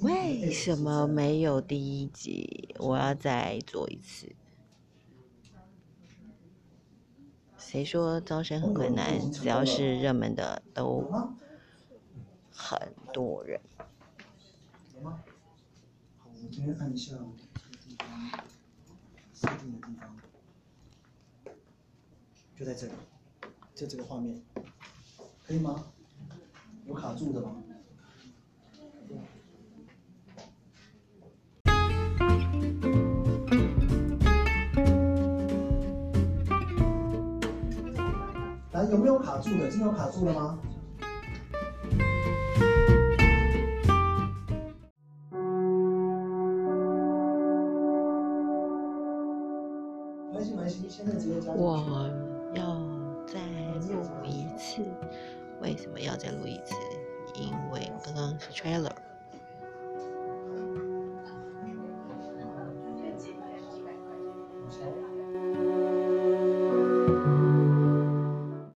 为什么没有第一集？我要再做一次。谁说招生很困难？只要是热门的都很多人。好，我们这边按一下这个地方设定的地方，就在这里，就这个画面，可以吗？有卡住的吗？来，有没有卡住的？今天有卡住了吗？没关系，没关系，现在直接加进去。我要再录一次，为什么要再录一次？因为刚刚是 trailer。